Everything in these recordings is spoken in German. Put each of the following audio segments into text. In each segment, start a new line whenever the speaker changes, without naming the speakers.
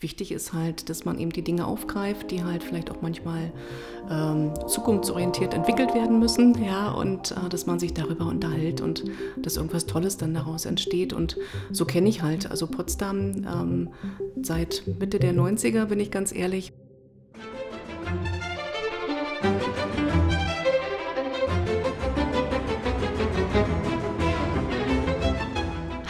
Wichtig ist halt, dass man eben die Dinge aufgreift, die halt vielleicht auch manchmal ähm, zukunftsorientiert entwickelt werden müssen, ja, und äh, dass man sich darüber unterhält und dass irgendwas Tolles dann daraus entsteht. Und so kenne ich halt, also Potsdam ähm, seit Mitte der 90er, bin ich ganz ehrlich.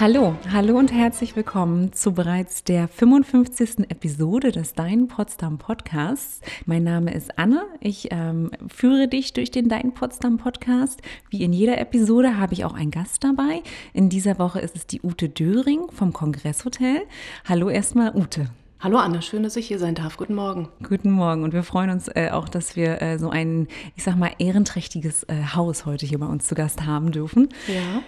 Hallo, hallo und herzlich willkommen zu bereits der 55. Episode des Dein Potsdam Podcasts. Mein Name ist Anne. Ich ähm, führe dich durch den Dein Potsdam Podcast. Wie in jeder Episode habe ich auch einen Gast dabei. In dieser Woche ist es die Ute Döring vom Kongresshotel. Hallo erstmal, Ute.
Hallo Anne, schön, dass ich hier sein darf. Guten Morgen.
Guten Morgen und wir freuen uns äh, auch, dass wir äh, so ein, ich sag mal, ehrenträchtiges äh, Haus heute hier bei uns zu Gast haben dürfen.
Ja.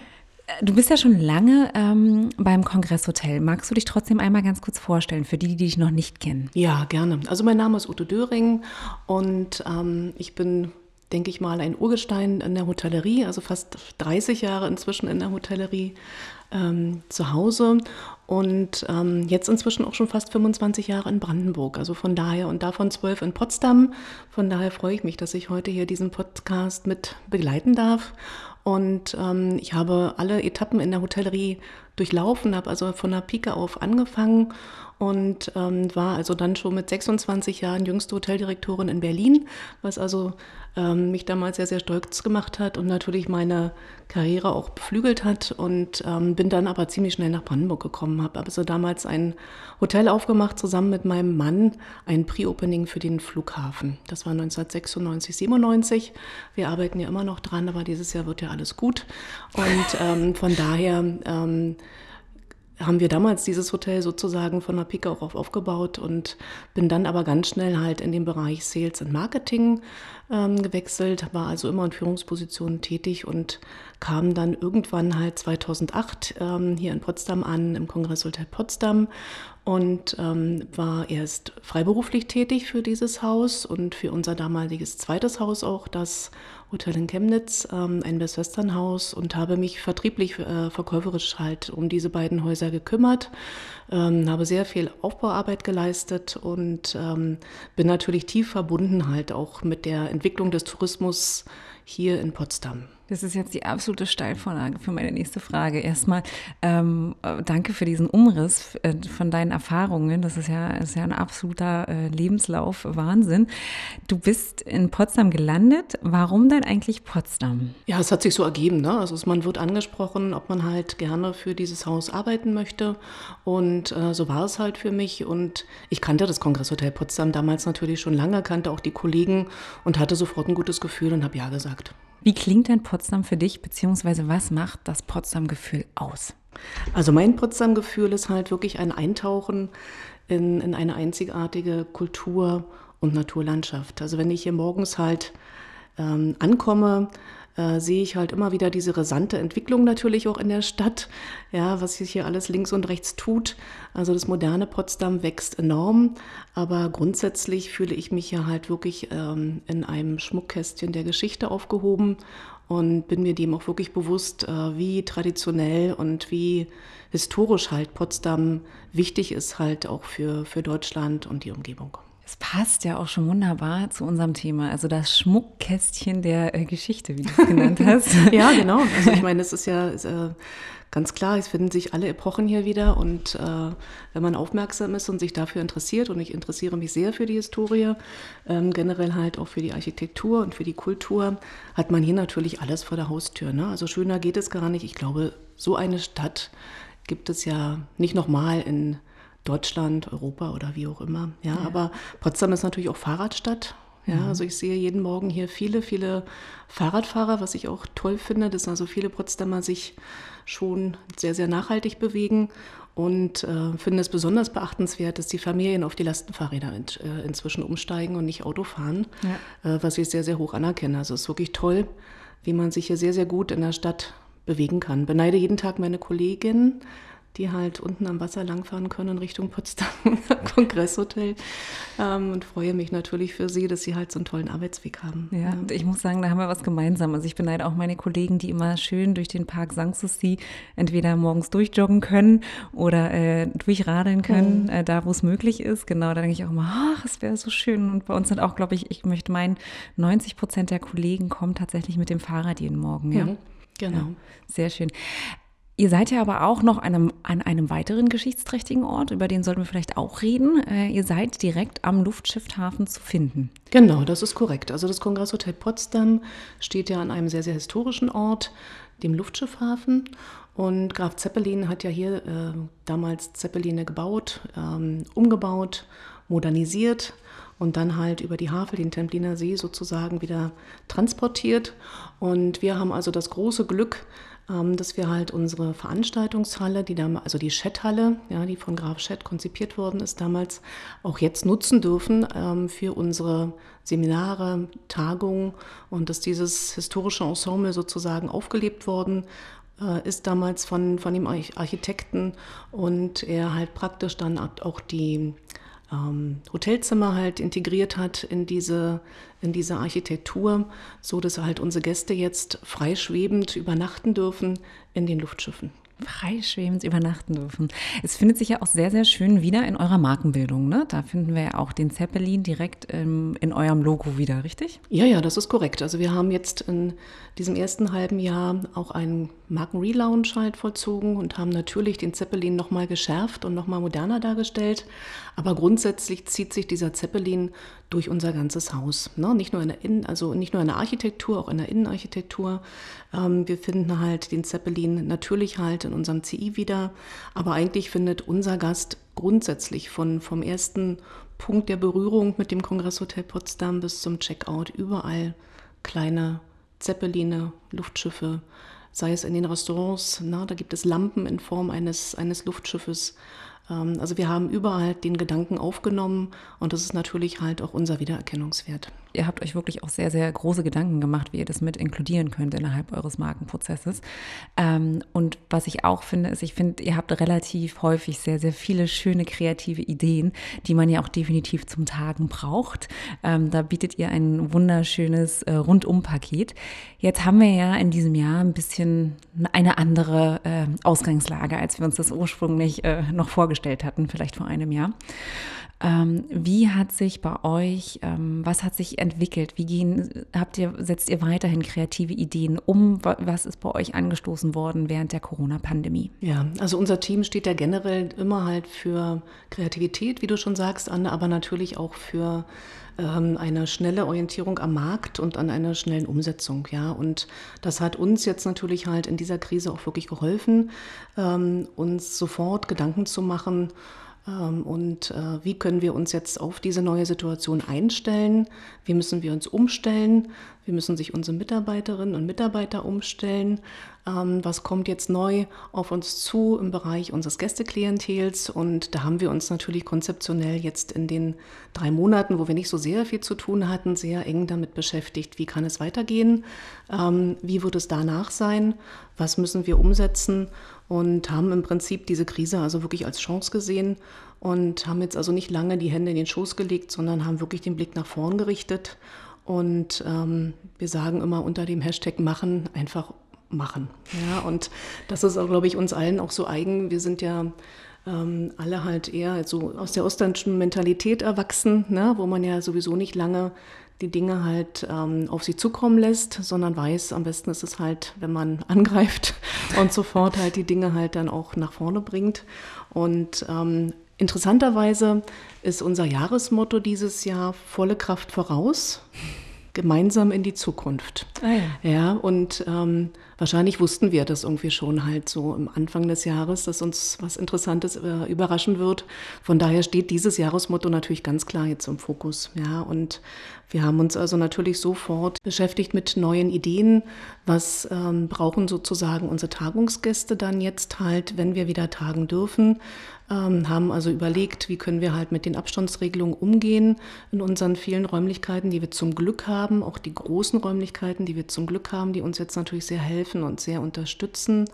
Du bist ja schon lange ähm, beim Kongresshotel. Magst du dich trotzdem einmal ganz kurz vorstellen, für die, die dich noch nicht kennen?
Ja, gerne. Also mein Name ist Ute Döring und ähm, ich bin, denke ich mal, ein Urgestein in der Hotellerie, also fast 30 Jahre inzwischen in der Hotellerie ähm, zu Hause und ähm, jetzt inzwischen auch schon fast 25 Jahre in Brandenburg. Also von daher und davon zwölf in Potsdam. Von daher freue ich mich, dass ich heute hier diesen Podcast mit begleiten darf und ähm, ich habe alle Etappen in der Hotellerie durchlaufen, habe also von der Pike auf angefangen und ähm, war also dann schon mit 26 Jahren jüngste Hoteldirektorin in Berlin, was also ähm, mich damals sehr, sehr stolz gemacht hat und natürlich meine Karriere auch beflügelt hat und ähm, bin dann aber ziemlich schnell nach Brandenburg gekommen, habe also damals ein Hotel aufgemacht, zusammen mit meinem Mann, ein Pre-Opening für den Flughafen. Das war 1996, 97. Wir arbeiten ja immer noch dran, aber dieses Jahr wird ja alles gut und ähm, von daher ähm, haben wir damals dieses Hotel sozusagen von der Pike auf aufgebaut und bin dann aber ganz schnell halt in den Bereich Sales und Marketing ähm, gewechselt, war also immer in Führungspositionen tätig und kam dann irgendwann halt 2008 ähm, hier in Potsdam an, im Kongresshotel Potsdam und ähm, war erst freiberuflich tätig für dieses Haus und für unser damaliges zweites Haus auch, das Hotel in Chemnitz, ähm, ein Westwestern-Haus und habe mich vertrieblich, äh, verkäuferisch halt um diese beiden Häuser gekümmert, ähm, habe sehr viel Aufbauarbeit geleistet und ähm, bin natürlich tief verbunden halt auch mit der Entwicklung des Tourismus hier in Potsdam.
Das ist jetzt die absolute Steilvorlage für meine nächste Frage. Erstmal ähm, danke für diesen Umriss äh, von deinen Erfahrungen. Das ist ja, ist ja ein absoluter äh, Lebenslauf, Wahnsinn. Du bist in Potsdam gelandet. Warum denn eigentlich Potsdam?
Ja, es hat sich so ergeben. Ne? Also man wird angesprochen, ob man halt gerne für dieses Haus arbeiten möchte. Und äh, so war es halt für mich. Und ich kannte das Kongresshotel Potsdam damals natürlich schon lange, kannte auch die Kollegen und hatte sofort ein gutes Gefühl und habe ja gesagt.
Wie klingt denn Potsdam für dich, beziehungsweise was macht das Potsdam-Gefühl aus?
Also mein Potsdam-Gefühl ist halt wirklich ein Eintauchen in, in eine einzigartige Kultur und Naturlandschaft. Also wenn ich hier morgens halt ähm, ankomme, äh, sehe ich halt immer wieder diese rasante Entwicklung natürlich auch in der Stadt, ja, was sich hier alles links und rechts tut. Also das moderne Potsdam wächst enorm, aber grundsätzlich fühle ich mich ja halt wirklich ähm, in einem Schmuckkästchen der Geschichte aufgehoben und bin mir dem auch wirklich bewusst, äh, wie traditionell und wie historisch halt Potsdam wichtig ist halt auch für, für Deutschland und die Umgebung.
Es passt ja auch schon wunderbar zu unserem Thema, also das Schmuckkästchen der äh, Geschichte, wie du es genannt hast.
ja, genau. Also ich meine, es ist ja äh, ganz klar, es finden sich alle Epochen hier wieder und äh, wenn man aufmerksam ist und sich dafür interessiert, und ich interessiere mich sehr für die Historie, ähm, generell halt auch für die Architektur und für die Kultur, hat man hier natürlich alles vor der Haustür. Ne? Also schöner geht es gar nicht. Ich glaube, so eine Stadt gibt es ja nicht nochmal in Deutschland, Europa oder wie auch immer. Ja, ja, aber Potsdam ist natürlich auch Fahrradstadt. Ja, mhm. also ich sehe jeden Morgen hier viele, viele Fahrradfahrer, was ich auch toll finde, dass also viele Potsdamer sich schon sehr, sehr nachhaltig bewegen und äh, finde es besonders beachtenswert, dass die Familien auf die Lastenfahrräder in, äh, inzwischen umsteigen und nicht Auto fahren, ja. äh, was ich sehr, sehr hoch anerkenne. Also es ist wirklich toll, wie man sich hier sehr, sehr gut in der Stadt bewegen kann. Beneide jeden Tag meine Kollegin, die halt unten am Wasser langfahren können Richtung Potsdam Kongresshotel. Ähm, und freue mich natürlich für sie, dass sie halt so einen tollen Arbeitsweg haben.
Ja, ja, ich muss sagen, da haben wir was gemeinsam. Also ich beneide auch meine Kollegen, die immer schön durch den Park Sanssouci entweder morgens durchjoggen können oder äh, durchradeln können, mhm. äh, da wo es möglich ist. Genau, da denke ich auch immer, ach, es wäre so schön. Und bei uns sind auch, glaube ich, ich möchte meinen, 90 Prozent der Kollegen kommen tatsächlich mit dem Fahrrad jeden Morgen. Ja, mhm. genau. Ja, sehr schön. Ihr seid ja aber auch noch einem, an einem weiteren geschichtsträchtigen Ort, über den sollten wir vielleicht auch reden. Äh, ihr seid direkt am Luftschiffhafen zu finden.
Genau, das ist korrekt. Also das Kongresshotel Potsdam steht ja an einem sehr, sehr historischen Ort, dem Luftschiffhafen. Und Graf Zeppelin hat ja hier äh, damals Zeppeline gebaut, ähm, umgebaut, modernisiert und dann halt über die Havel, den Templiner See sozusagen wieder transportiert. Und wir haben also das große Glück, dass wir halt unsere Veranstaltungshalle, die damals, also die Schetthalle, ja, die von Graf Schett konzipiert worden ist, damals auch jetzt nutzen dürfen ähm, für unsere Seminare, Tagungen und dass dieses historische Ensemble sozusagen aufgelebt worden äh, ist damals von, von dem Architekten und er halt praktisch dann auch die ähm, Hotelzimmer halt integriert hat in diese, in diese Architektur, so dass halt unsere Gäste jetzt freischwebend übernachten dürfen in den Luftschiffen
freischwebend übernachten dürfen. Es findet sich ja auch sehr, sehr schön wieder in eurer Markenbildung. Ne? Da finden wir ja auch den Zeppelin direkt ähm, in eurem Logo wieder, richtig?
Ja, ja, das ist korrekt. Also wir haben jetzt in diesem ersten halben Jahr auch einen Markenrelaunch halt vollzogen und haben natürlich den Zeppelin nochmal geschärft und nochmal moderner dargestellt. Aber grundsätzlich zieht sich dieser Zeppelin durch unser ganzes Haus. Ne? Nicht nur in der Innen, also nicht nur in der Architektur, auch in der Innenarchitektur. Ähm, wir finden halt den Zeppelin natürlich halt in unserem CI wieder, aber eigentlich findet unser Gast grundsätzlich von, vom ersten Punkt der Berührung mit dem Kongresshotel Potsdam bis zum Checkout überall kleine Zeppeline, Luftschiffe, sei es in den Restaurants, na, da gibt es Lampen in Form eines, eines Luftschiffes also wir haben überall den Gedanken aufgenommen und das ist natürlich halt auch unser Wiedererkennungswert.
Ihr habt euch wirklich auch sehr, sehr große Gedanken gemacht, wie ihr das mit inkludieren könnt innerhalb eures Markenprozesses. Ähm, und was ich auch finde, ist, ich finde, ihr habt relativ häufig sehr, sehr viele schöne kreative Ideen, die man ja auch definitiv zum Tagen braucht. Ähm, da bietet ihr ein wunderschönes äh, Rundumpaket. Jetzt haben wir ja in diesem Jahr ein bisschen eine andere äh, Ausgangslage, als wir uns das ursprünglich äh, noch vorgestellt hatten, vielleicht vor einem Jahr. Ähm, wie hat sich bei euch, ähm, was hat sich entwickelt? Wie gehen, habt ihr, setzt ihr weiterhin kreative Ideen um? Was ist bei euch angestoßen worden während der Corona-Pandemie?
Ja, also unser Team steht ja generell immer halt für Kreativität, wie du schon sagst, Anne, aber natürlich auch für ähm, eine schnelle Orientierung am Markt und an einer schnellen Umsetzung. Ja, und das hat uns jetzt natürlich halt in dieser Krise auch wirklich geholfen, ähm, uns sofort Gedanken zu machen, und äh, wie können wir uns jetzt auf diese neue Situation einstellen? Wie müssen wir uns umstellen? Wie müssen sich unsere Mitarbeiterinnen und Mitarbeiter umstellen? Ähm, was kommt jetzt neu auf uns zu im Bereich unseres Gästeklientels? Und da haben wir uns natürlich konzeptionell jetzt in den drei Monaten, wo wir nicht so sehr viel zu tun hatten, sehr eng damit beschäftigt, wie kann es weitergehen? Ähm, wie wird es danach sein? Was müssen wir umsetzen? Und haben im Prinzip diese Krise also wirklich als Chance gesehen und haben jetzt also nicht lange die Hände in den Schoß gelegt, sondern haben wirklich den Blick nach vorn gerichtet. Und ähm, wir sagen immer unter dem Hashtag machen einfach machen. Ja, und das ist auch, glaube ich, uns allen auch so eigen. Wir sind ja ähm, alle halt eher so aus der ostdeutschen Mentalität erwachsen, ne, wo man ja sowieso nicht lange die Dinge halt ähm, auf sie zukommen lässt, sondern weiß, am besten ist es halt, wenn man angreift und sofort halt die Dinge halt dann auch nach vorne bringt. Und ähm, interessanterweise ist unser Jahresmotto dieses Jahr volle Kraft voraus gemeinsam in die Zukunft. Ah ja. ja, und ähm, wahrscheinlich wussten wir das irgendwie schon halt so im Anfang des Jahres, dass uns was Interessantes äh, überraschen wird. Von daher steht dieses Jahresmotto natürlich ganz klar jetzt im Fokus. Ja, und wir haben uns also natürlich sofort beschäftigt mit neuen Ideen. Was ähm, brauchen sozusagen unsere Tagungsgäste dann jetzt halt, wenn wir wieder tagen dürfen? Ähm, haben also überlegt, wie können wir halt mit den Abstandsregelungen umgehen in unseren vielen Räumlichkeiten, die wir zum Glück haben, auch die großen Räumlichkeiten, die wir zum Glück haben, die uns jetzt natürlich sehr helfen und sehr unterstützen.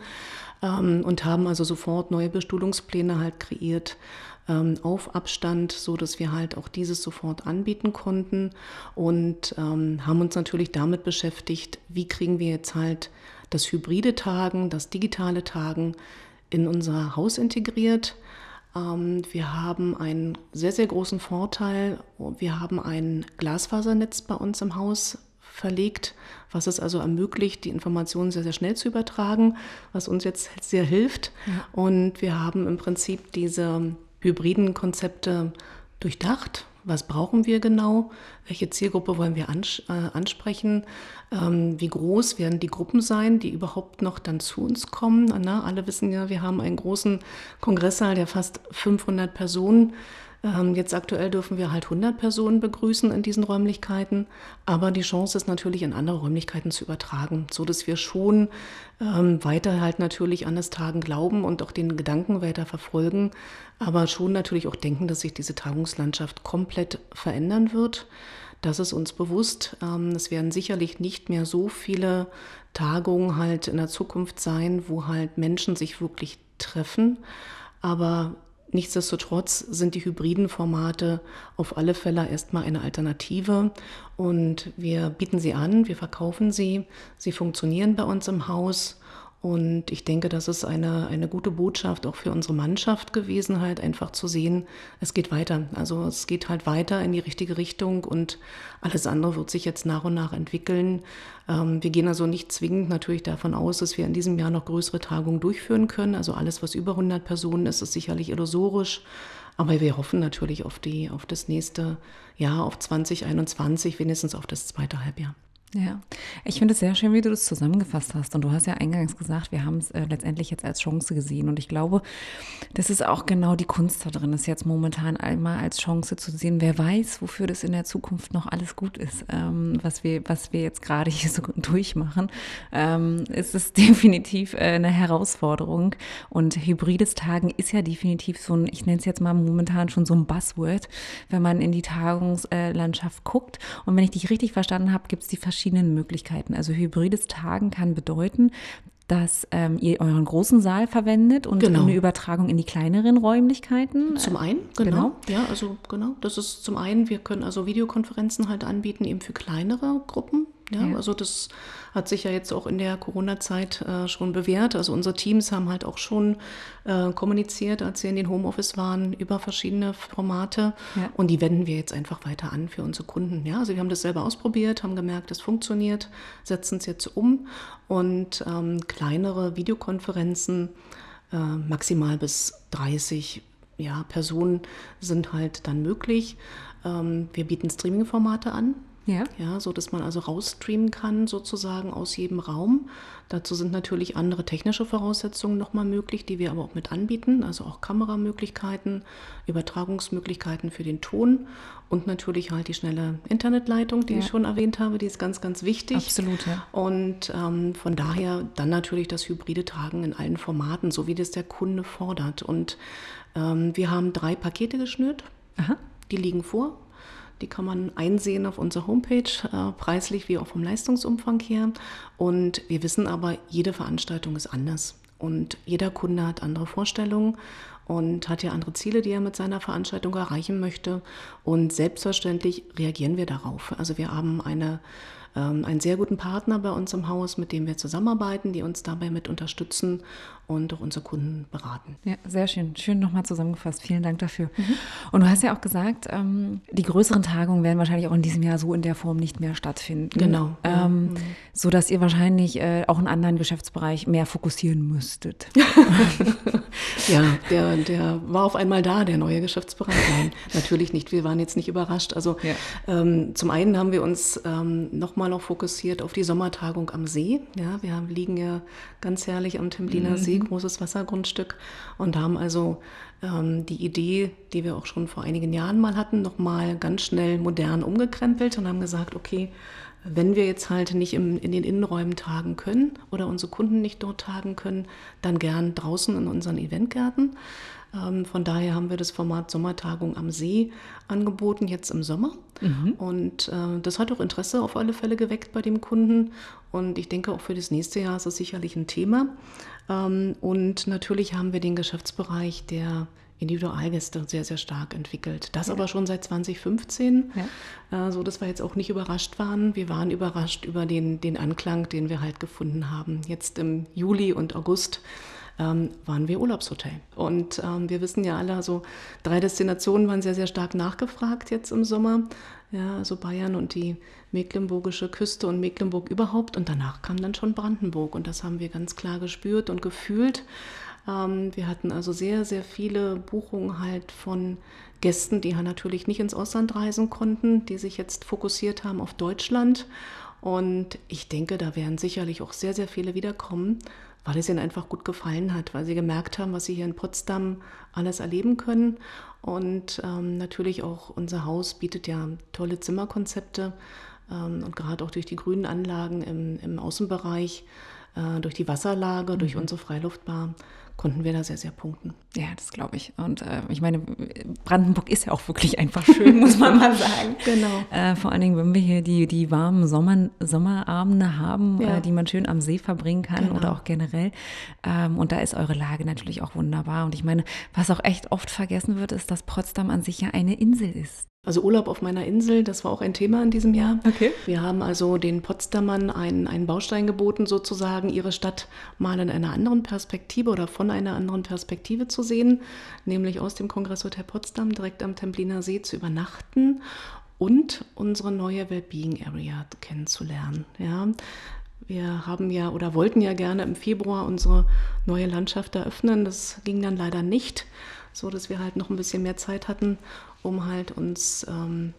ähm, und haben also sofort neue Bestuhlungspläne halt kreiert ähm, auf Abstand, so dass wir halt auch dieses sofort anbieten konnten und haben uns natürlich damit beschäftigt, wie kriegen wir jetzt halt das hybride Tagen, das digitale Tagen in unser Haus integriert. Ähm, wir haben einen sehr, sehr großen Vorteil. Wir haben ein Glasfasernetz bei uns im Haus verlegt, was es also ermöglicht, die Informationen sehr, sehr schnell zu übertragen, was uns jetzt sehr hilft. Ja. Und wir haben im Prinzip diese hybriden Konzepte durchdacht. Was brauchen wir genau? Welche Zielgruppe wollen wir äh, ansprechen? Ähm, wie groß werden die Gruppen sein, die überhaupt noch dann zu uns kommen? Na, alle wissen ja, wir haben einen großen Kongresssaal, der fast 500 Personen jetzt aktuell dürfen wir halt 100 Personen begrüßen in diesen Räumlichkeiten, aber die Chance ist natürlich in andere Räumlichkeiten zu übertragen, so dass wir schon ähm, weiter halt natürlich an das Tagen glauben und auch den Gedanken weiter verfolgen, aber schon natürlich auch denken, dass sich diese Tagungslandschaft komplett verändern wird. Das ist uns bewusst. Ähm, es werden sicherlich nicht mehr so viele Tagungen halt in der Zukunft sein, wo halt Menschen sich wirklich treffen. Aber Nichtsdestotrotz sind die hybriden Formate auf alle Fälle erstmal eine Alternative. Und wir bieten sie an, wir verkaufen sie, sie funktionieren bei uns im Haus und ich denke, das ist eine, eine gute Botschaft auch für unsere Mannschaft gewesen, halt einfach zu sehen, es geht weiter. Also es geht halt weiter in die richtige Richtung und alles andere wird sich jetzt nach und nach entwickeln. Ähm, wir gehen also nicht zwingend natürlich davon aus, dass wir in diesem Jahr noch größere Tagungen durchführen können. Also alles, was über 100 Personen ist, ist sicherlich illusorisch. Aber wir hoffen natürlich auf, die, auf das nächste Jahr, auf 2021, wenigstens auf das zweite Halbjahr.
Ja, ich finde es sehr schön, wie du das zusammengefasst hast. Und du hast ja eingangs gesagt, wir haben es äh, letztendlich jetzt als Chance gesehen. Und ich glaube, das ist auch genau die Kunst da drin, ist jetzt momentan einmal als Chance zu sehen, wer weiß, wofür das in der Zukunft noch alles gut ist, ähm, was, wir, was wir jetzt gerade hier so durchmachen. Ähm, ist definitiv äh, eine Herausforderung. Und hybrides Tagen ist ja definitiv so ein, ich nenne es jetzt mal momentan schon so ein Buzzword, wenn man in die Tagungslandschaft guckt. Und wenn ich dich richtig verstanden habe, gibt es die verschiedenen verschiedenen Möglichkeiten. Also hybrides Tagen kann bedeuten, dass ähm, ihr euren großen Saal verwendet und genau. eine Übertragung in die kleineren Räumlichkeiten.
Zum einen, genau. genau. Ja, also genau. Das ist zum einen, wir können also Videokonferenzen halt anbieten, eben für kleinere Gruppen. Ja, ja. also das hat sich ja jetzt auch in der Corona-Zeit äh, schon bewährt. Also unsere Teams haben halt auch schon äh, kommuniziert, als sie in den Homeoffice waren, über verschiedene Formate. Ja. Und die wenden wir jetzt einfach weiter an für unsere Kunden. Ja, also wir haben das selber ausprobiert, haben gemerkt, es funktioniert, setzen es jetzt um und ähm, kleinere Videokonferenzen, äh, maximal bis 30 ja, Personen sind halt dann möglich. Ähm, wir bieten Streaming-Formate an. Ja. ja, so dass man also rausstreamen kann sozusagen aus jedem Raum. Dazu sind natürlich andere technische Voraussetzungen nochmal möglich, die wir aber auch mit anbieten, also auch Kameramöglichkeiten, Übertragungsmöglichkeiten für den Ton und natürlich halt die schnelle Internetleitung, die ja. ich schon erwähnt habe, die ist ganz, ganz wichtig.
Absolut, ja.
Und ähm, von daher dann natürlich das hybride Tragen in allen Formaten, so wie das der Kunde fordert. Und ähm, wir haben drei Pakete geschnürt. Aha. Die liegen vor. Die kann man einsehen auf unserer Homepage, äh, preislich wie auch vom Leistungsumfang her. Und wir wissen aber, jede Veranstaltung ist anders. Und jeder Kunde hat andere Vorstellungen und hat ja andere Ziele, die er mit seiner Veranstaltung erreichen möchte. Und selbstverständlich reagieren wir darauf. Also wir haben eine ähm, einen sehr guten Partner bei uns im Haus, mit dem wir zusammenarbeiten, die uns dabei mit unterstützen und auch unsere Kunden beraten.
Ja, sehr schön. Schön nochmal zusammengefasst. Vielen Dank dafür. Mhm. Und du hast ja auch gesagt, ähm, die größeren Tagungen werden wahrscheinlich auch in diesem Jahr so in der Form nicht mehr stattfinden.
Genau.
Ähm, mhm. So dass ihr wahrscheinlich äh, auch einen anderen Geschäftsbereich mehr fokussieren müsstet.
ja, der, der war auf einmal da, der neue Geschäftsbereich. Nein, natürlich nicht. Wir waren jetzt nicht überrascht. Also ja. ähm, zum einen haben wir uns ähm, nochmal noch fokussiert auf die Sommertagung am See. Ja, wir haben, liegen ja ganz herrlich am Templiner mhm. See großes Wassergrundstück und haben also ähm, die Idee, die wir auch schon vor einigen Jahren mal hatten, nochmal ganz schnell modern umgekrempelt und haben gesagt, okay, Wenn wir jetzt halt nicht im, in den Innenräumen tagen können oder unsere Kunden nicht dort tagen können, dann gern draußen in unseren Eventgärten. Ähm, von daher haben wir das Format Sommertagung am See angeboten, jetzt im Sommer. Mhm. Und äh, das hat auch Interesse auf alle Fälle geweckt bei dem Kunden. Und ich denke, auch für das nächste Jahr ist es sicherlich ein Thema. Ähm, und natürlich haben wir den Geschäftsbereich der Individualgäste sehr, sehr stark entwickelt. Das ja. aber schon seit 2015, ja. äh, so dass wir jetzt auch nicht überrascht waren. Wir waren überrascht über den, den Anklang, den wir halt gefunden haben. Jetzt im Juli und August ähm, waren wir Urlaubshotel. Und ähm, wir wissen ja alle, also drei Destinationen waren sehr, sehr stark nachgefragt jetzt im Sommer. Ja, also Bayern und die mecklenburgische Küste und Mecklenburg überhaupt. Und danach kam dann schon Brandenburg. Und das haben wir ganz klar gespürt und gefühlt. Ähm, wir hatten also sehr, sehr viele Buchungen halt von Gästen, die natürlich nicht ins Ausland reisen konnten, die sich jetzt fokussiert haben auf Deutschland. Und ich denke, da werden sicherlich auch sehr, sehr viele wiederkommen, weil es ihnen einfach gut gefallen hat, weil sie gemerkt haben, was sie hier in Potsdam alles erleben können. Und ähm, natürlich auch unser Haus bietet ja tolle Zimmerkonzepte ähm, und gerade auch durch die grünen Anlagen im, im Außenbereich, äh, durch die Wasserlage, mhm. durch unsere Freiluftbar konnten wir da sehr, sehr punkten.
Ja, das glaube ich. Und äh, ich meine, Brandenburg ist ja auch wirklich einfach schön, muss man mal sagen.
genau.
Äh, vor allen Dingen, wenn wir hier die, die warmen Sommer, Sommerabende haben, ja. äh, die man schön am See verbringen kann genau. oder auch generell. Ähm, und da ist eure Lage natürlich auch wunderbar. Und ich meine, was auch echt oft vergessen wird, ist, dass Potsdam an sich ja eine Insel ist.
Also Urlaub auf meiner Insel, das war auch ein Thema in diesem Jahr.
Okay.
Wir haben also den Potsdamern einen, einen Baustein geboten, sozusagen ihre Stadt mal in einer anderen Perspektive oder von einer anderen Perspektive zu sehen, nämlich aus dem Kongresshotel Potsdam direkt am Templiner See zu übernachten und unsere neue Wellbeing Area kennenzulernen. Ja, wir haben ja oder wollten ja gerne im Februar unsere neue Landschaft eröffnen. Das ging dann leider nicht, so dass wir halt noch ein bisschen mehr Zeit hatten um halt uns ähm,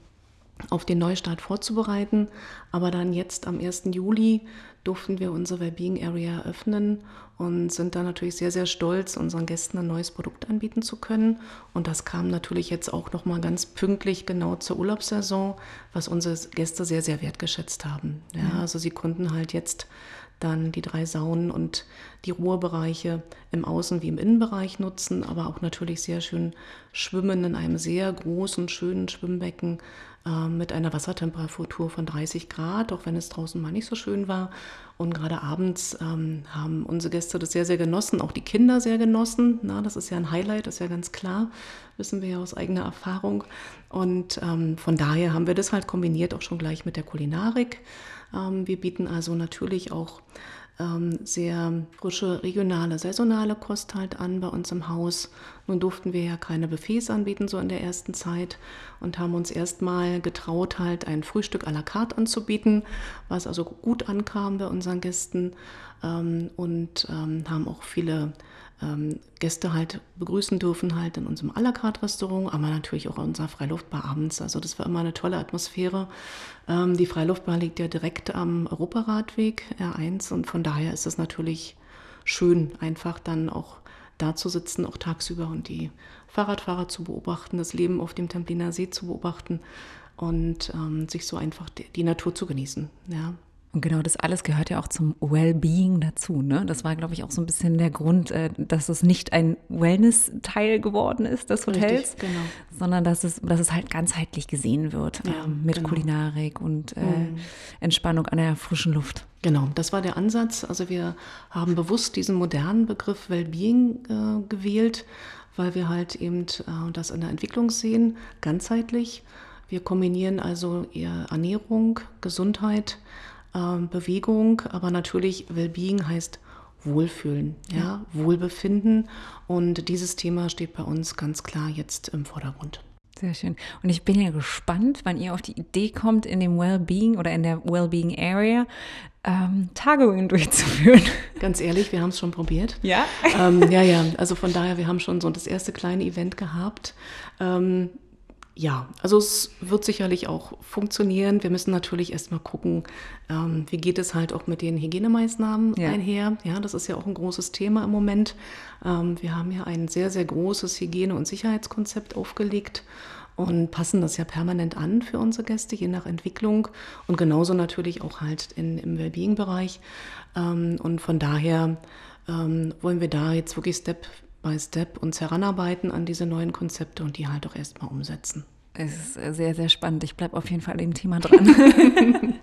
auf den Neustart vorzubereiten. Aber dann jetzt am 1. Juli durften wir unsere Wellbeing Area öffnen und sind da natürlich sehr, sehr stolz, unseren Gästen ein neues Produkt anbieten zu können. Und das kam natürlich jetzt auch nochmal ganz pünktlich genau zur Urlaubssaison, was unsere Gäste sehr, sehr wertgeschätzt haben. Ja, mhm. Also sie konnten halt jetzt dann die drei Saunen und die Ruhebereiche im Außen- wie im Innenbereich nutzen, aber auch natürlich sehr schön schwimmen in einem sehr großen, schönen Schwimmbecken mit einer Wassertemperatur von 30 Grad, auch wenn es draußen mal nicht so schön war. Und gerade abends ähm, haben unsere Gäste das sehr, sehr genossen, auch die Kinder sehr genossen. Na, das ist ja ein Highlight, das ist ja ganz klar, wissen wir ja aus eigener Erfahrung. Und ähm, von daher haben wir das halt kombiniert auch schon gleich mit der Kulinarik. Ähm, wir bieten also natürlich auch ähm, sehr frische, regionale, saisonale Kost halt an bei uns im Haus. Nun durften wir ja keine Buffets anbieten, so in der ersten Zeit und haben uns erstmal getraut, halt ein Frühstück à la carte anzubieten, was also gut ankam bei unseren Gästen ähm, und haben auch viele ähm, Gäste halt begrüßen dürfen, halt in unserem à la carte Restaurant, aber natürlich auch in unserer Freiluftbar abends. Also das war immer eine tolle Atmosphäre. Ähm, die Freiluftbar liegt ja direkt am Europaradweg R1 und von daher ist es natürlich schön, einfach dann auch da zu sitzen, auch tagsüber und die Fahrradfahrer zu beobachten, das Leben auf dem Templiner See zu beobachten und ähm, sich so einfach die, die Natur zu genießen. Ja.
Und genau das alles gehört ja auch zum Wellbeing dazu. Ne? Das war, glaube ich, auch so ein bisschen der Grund, äh, dass es nicht ein Wellness-Teil geworden ist des Hotels,
Richtig, genau.
sondern dass es, dass es halt ganzheitlich gesehen wird ja, ähm, mit genau. Kulinarik und äh, mhm. Entspannung an der frischen Luft.
Genau, das war der Ansatz. Also wir haben bewusst diesen modernen Begriff Wellbeing äh, gewählt, weil wir halt eben äh, das in der Entwicklung sehen, ganzheitlich. Wir kombinieren also eher Ernährung, Gesundheit, ähm, Bewegung, aber natürlich Wellbeing heißt Wohlfühlen, ja, ja, Wohlbefinden. Und dieses Thema steht bei uns ganz klar jetzt im Vordergrund.
Sehr schön. Und ich bin ja gespannt, wann ihr auf die Idee kommt, in dem Wellbeing oder in der Wellbeing Area ähm, Tagungen durchzuführen.
Ganz ehrlich, wir haben es schon probiert.
Ja?
Ähm, ja, ja. Also von daher, wir haben schon so das erste kleine Event gehabt. Ähm, ja, also es wird sicherlich auch funktionieren. Wir müssen natürlich erstmal gucken, ähm, wie geht es halt auch mit den Hygienemaßnahmen ja. einher. Ja, das ist ja auch ein großes Thema im Moment. Ähm, wir haben ja ein sehr, sehr großes Hygiene- und Sicherheitskonzept aufgelegt. und passen das ja permanent an für unsere Gäste, je nach Entwicklung und genauso natürlich auch halt in, im Wellbeing-Bereich. Ähm, und von daher ähm, wollen wir da jetzt wirklich Step by Step uns heranarbeiten an diese neuen Konzepte und die halt auch erstmal umsetzen.
Es ist sehr, sehr spannend. Ich bleibe auf jeden Fall dem Thema dran. genau.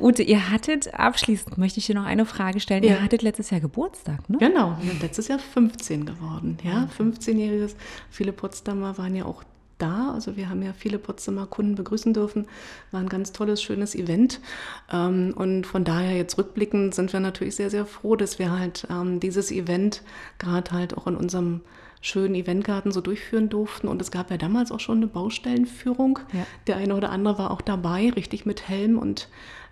Ute, ihr hattet, abschließend möchte ich dir noch eine Frage stellen. Ja. Ihr hattet letztes Jahr Geburtstag, ne?
Genau, wir sind letztes Jahr 15 geworden. Ja, 15-jähriges. Viele Potsdamer waren ja auch da. Also wir haben ja viele Potsdamer Kunden begrüßen dürfen. War ein ganz tolles, schönes Event. Ähm, und von daher jetzt rückblickend sind wir natürlich sehr, sehr froh, dass wir halt ähm, dieses Event gerade halt auch in unserem schönen Eventgarten so durchführen durften. Und es gab ja damals auch schon eine Baustellenführung. Ja. Der eine oder andere war auch dabei, richtig mit Helm und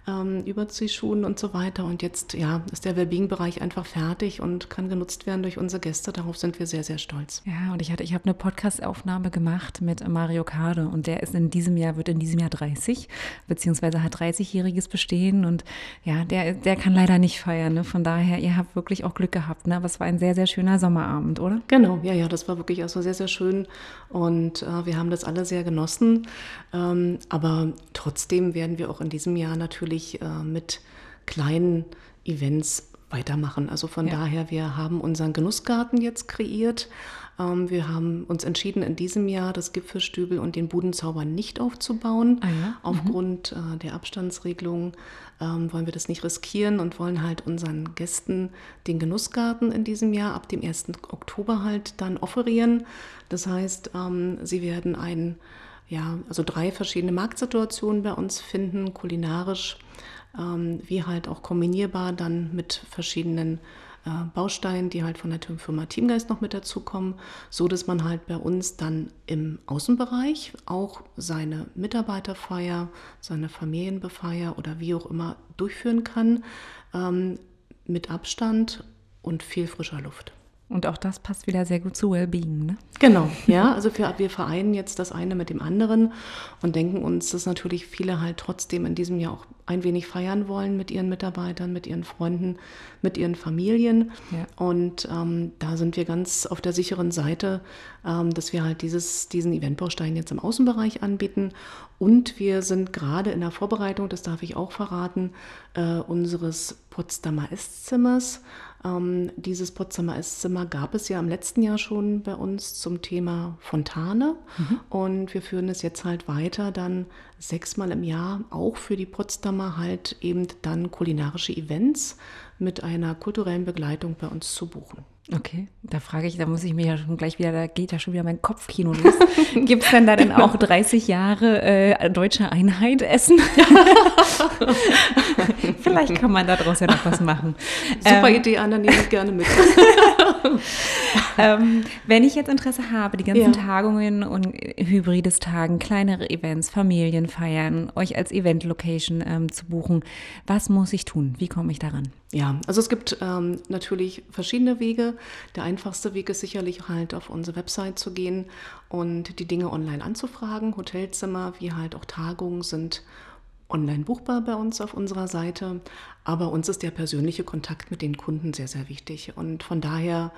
ähm, Überziehschuhen und so weiter. Und jetzt ja, ist der Wellbeing-Bereich einfach fertig und kann genutzt werden durch unsere Gäste. Darauf sind wir sehr, sehr stolz.
Ja, und ich hatte, ich habe eine Podcast-Aufnahme gemacht mit Mario Kade und der ist in diesem Jahr, wird in diesem Jahr 30, beziehungsweise hat 30-jähriges Bestehen und ja, der, der kann leider nicht feiern. Ne? Von daher, ihr habt wirklich auch Glück gehabt. Ne? Aber es war ein sehr, sehr schöner Sommerabend, oder?
Genau, ja, ja, das war wirklich also sehr, sehr schön und äh, wir haben das alle sehr genossen. Ähm, aber trotzdem werden wir auch in diesem Jahr natürlich natürlich äh, mit kleinen Events weitermachen. Also von ja. daher, wir haben unseren Genussgarten jetzt kreiert. Ähm, wir haben uns entschieden, in diesem Jahr das Gipfelstübel und den Budenzauber nicht aufzubauen. Ah ja? mhm. Aufgrund äh, der Abstandsregelung ähm, wollen wir das nicht riskieren und wollen halt unseren Gästen den Genussgarten in diesem Jahr ab dem 1. Oktober halt dann offerieren. Das heißt, ähm, sie werden ein ja, also drei verschiedene Marktsituationen bei uns finden, kulinarisch, ähm, wie halt auch kombinierbar dann mit verschiedenen äh, Bausteinen, die halt von der Firma Teamgeist noch mit dazukommen, so dass man halt bei uns dann im Außenbereich auch seine Mitarbeiterfeier, seine Familienbefeier oder wie auch immer durchführen kann, ähm, mit Abstand und viel frischer Luft.
Und auch das passt wieder sehr gut zu Wellbeing, ne?
Genau, ja. Also für, wir vereinen jetzt das eine mit dem anderen und denken uns, dass natürlich viele halt trotzdem in diesem Jahr auch ein wenig feiern wollen mit ihren Mitarbeitern, mit ihren Freunden, mit ihren Familien. Ja. Und ähm, da sind wir ganz auf der sicheren Seite, ähm, dass wir halt dieses, diesen Eventbaustein jetzt im Außenbereich anbieten. Und wir sind gerade in der Vorbereitung, das darf ich auch verraten, äh, unseres Potsdamer Esszimmers. Ähm, dieses Potsdamer Esszimmer gab es ja im letzten Jahr schon bei uns zum Thema Fontane. Mhm. Und wir führen es jetzt halt weiter, dann sechsmal im Jahr auch für die Potsdamer halt eben dann kulinarische Events mit einer kulturellen Begleitung bei uns zu buchen.
Okay, da frage ich, da muss ich mir ja schon gleich wieder, da geht ja schon wieder mein Kopfkino los. Gibt es denn da denn auch 30 Jahre äh, deutsche Einheit essen? Vielleicht kann man daraus ja noch was machen.
Super ähm, Idee, Anna, nehme ich gerne mit.
ähm, wenn ich jetzt Interesse habe, die ganzen ja. Tagungen und hybrides Tagen, kleinere Events, Familienfeiern, euch als Event-Location ähm, zu buchen, was muss ich tun? Wie komme ich daran?
Ja, also es gibt ähm, natürlich verschiedene Wege. Der einfachste Weg ist sicherlich halt auf unsere Website zu gehen und die Dinge online anzufragen. Hotelzimmer wie halt auch Tagungen sind online buchbar bei uns auf unserer Seite. Aber uns ist der persönliche Kontakt mit den Kunden sehr, sehr wichtig. Und von daher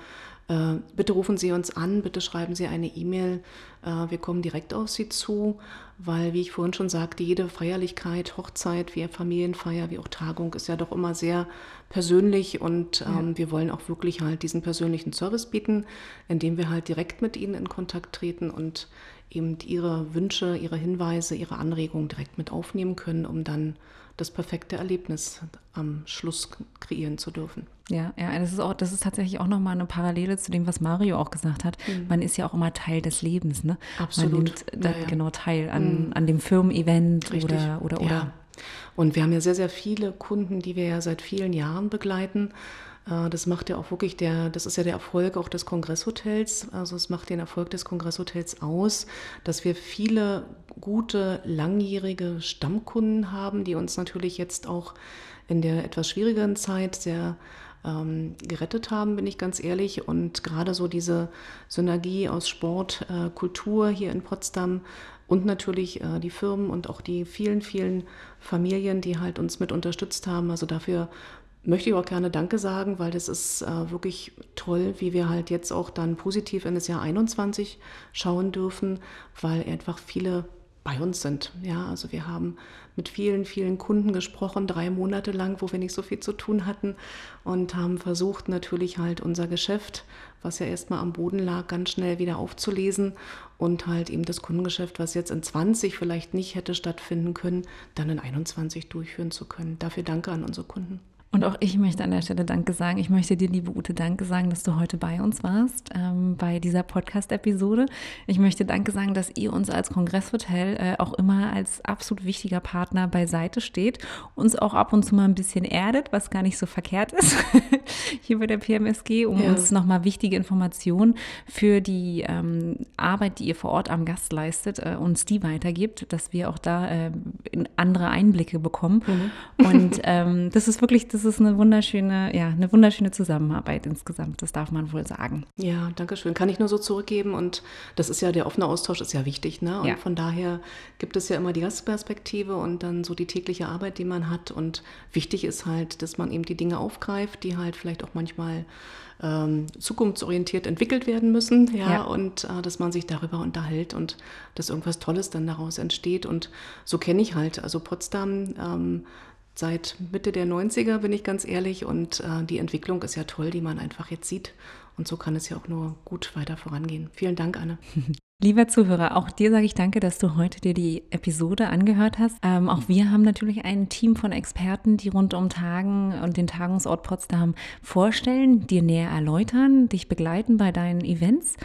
bitte rufen Sie uns an, bitte schreiben Sie eine E-Mail. Äh, wir kommen direkt auf Sie zu, weil, wie ich vorhin schon sagte, jede Feierlichkeit, Hochzeit, wie Familienfeier, wie auch Tagung ist ja doch immer sehr persönlich und ähm, ja. wir wollen auch wirklich halt diesen persönlichen Service bieten, indem wir halt direkt mit Ihnen in Kontakt treten und eben Ihre Wünsche, Ihre Hinweise, Ihre Anregungen direkt mit aufnehmen können, um dann das perfekte Erlebnis am Schluss kreieren zu dürfen.
Ja, ja, das ist auch, das ist tatsächlich auch nochmal eine Parallele zu dem, was Mario auch gesagt hat. Mhm. Man ist ja auch immer Teil des Lebens, ne?
Absolut.
Man nimmt da, ja, ja. genau teil an, mhm. an dem Firmen-Event oder, oder, oder. Ja.
Und wir haben ja sehr, sehr viele Kunden, die wir ja seit vielen Jahren begleiten. Äh, das macht ja auch wirklich der, das ist ja der Erfolg auch des Kongresshotels. Also es macht den Erfolg des Kongresshotels aus, dass wir viele gute, langjährige Stammkunden haben, die uns natürlich jetzt auch in der etwas schwierigeren Zeit sehr ähm, gerettet haben, bin ich ganz ehrlich. Und gerade so diese Synergie aus Sport, äh, Kultur hier in Potsdam und natürlich äh, die Firmen und auch die vielen, vielen Familien, die halt uns mit unterstützt haben. Also dafür möchte ich auch gerne Danke sagen, weil das ist äh, wirklich toll, wie wir halt jetzt auch dann positiv in das Jahr 21 schauen dürfen, weil einfach viele bei uns sind. Ja, also wir haben mit vielen, vielen Kunden gesprochen, drei Monate lang, wo wir nicht so viel zu tun hatten und haben versucht natürlich halt unser Geschäft, was ja erstmal am Boden lag, ganz schnell wieder aufzulesen und halt eben das Kundengeschäft, was jetzt in 20 vielleicht nicht hätte stattfinden können, dann in 21 durchführen zu können. Dafür danke an unsere Kunden.
Und auch ich möchte an der Stelle Danke sagen. Ich möchte dir, liebe Ute, Danke sagen, dass du heute bei uns warst, ähm, bei dieser Podcast-Episode. Ich möchte Danke sagen, dass ihr uns als Kongresshotel äh, auch immer als absolut wichtiger Partner beiseite steht, uns auch ab und zu mal ein bisschen erdet, was gar nicht so verkehrt ist, hier bei der PMSG, um ja. uns nochmal wichtige Informationen für die ähm, Arbeit, die ihr vor Ort am Gast leistet, äh, uns die weitergibt, dass wir auch da äh, andere Einblicke bekommen. Mhm. Und ähm, das ist wirklich das das ist eine wunderschöne, ja, eine wunderschöne Zusammenarbeit insgesamt, das darf man wohl sagen.
Ja, danke schön. Kann ich nur so zurückgeben und das ist ja, der offene Austausch ist ja wichtig, ne? Und ja. von daher gibt es ja immer die Gastperspektive und dann so die tägliche Arbeit, die man hat und wichtig ist halt, dass man eben die Dinge aufgreift, die halt vielleicht auch manchmal ähm, zukunftsorientiert entwickelt werden müssen, ja, ja. und äh, dass man sich darüber unterhält und dass irgendwas Tolles dann daraus entsteht. Und so kenne ich halt, also Potsdam ähm, seit Mitte der 90er, bin ich ganz ehrlich. Und äh, die Entwicklung ist ja toll, die man einfach jetzt sieht. Und so kann es ja auch nur gut weiter vorangehen. Vielen Dank, Anne.
Lieber Zuhörer, auch dir sage ich danke, dass du heute dir die Episode angehört hast. Ähm, auch wir haben natürlich ein Team von Experten, die rund um Tagen und den Tagungsort Potsdam vorstellen, dir näher erläutern, dich begleiten bei deinen Events.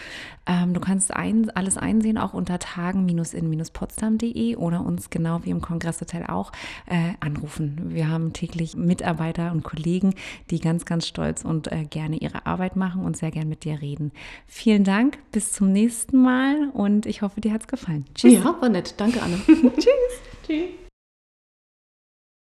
Ähm, du kannst ein, alles einsehen, auch unter tagen-in-potsdam.de oder uns genau wie im Kongresshotel auch äh, anrufen. Wir haben täglich Mitarbeiter und Kollegen, die ganz, ganz stolz und äh, gerne ihre Arbeit machen und sehr gern mit dir reden. Vielen Dank, bis zum nächsten Mal und ich hoffe, dir hat es gefallen.
Tschüss. Ja, war nett. Danke, Anne. Tschüss. Tschüss.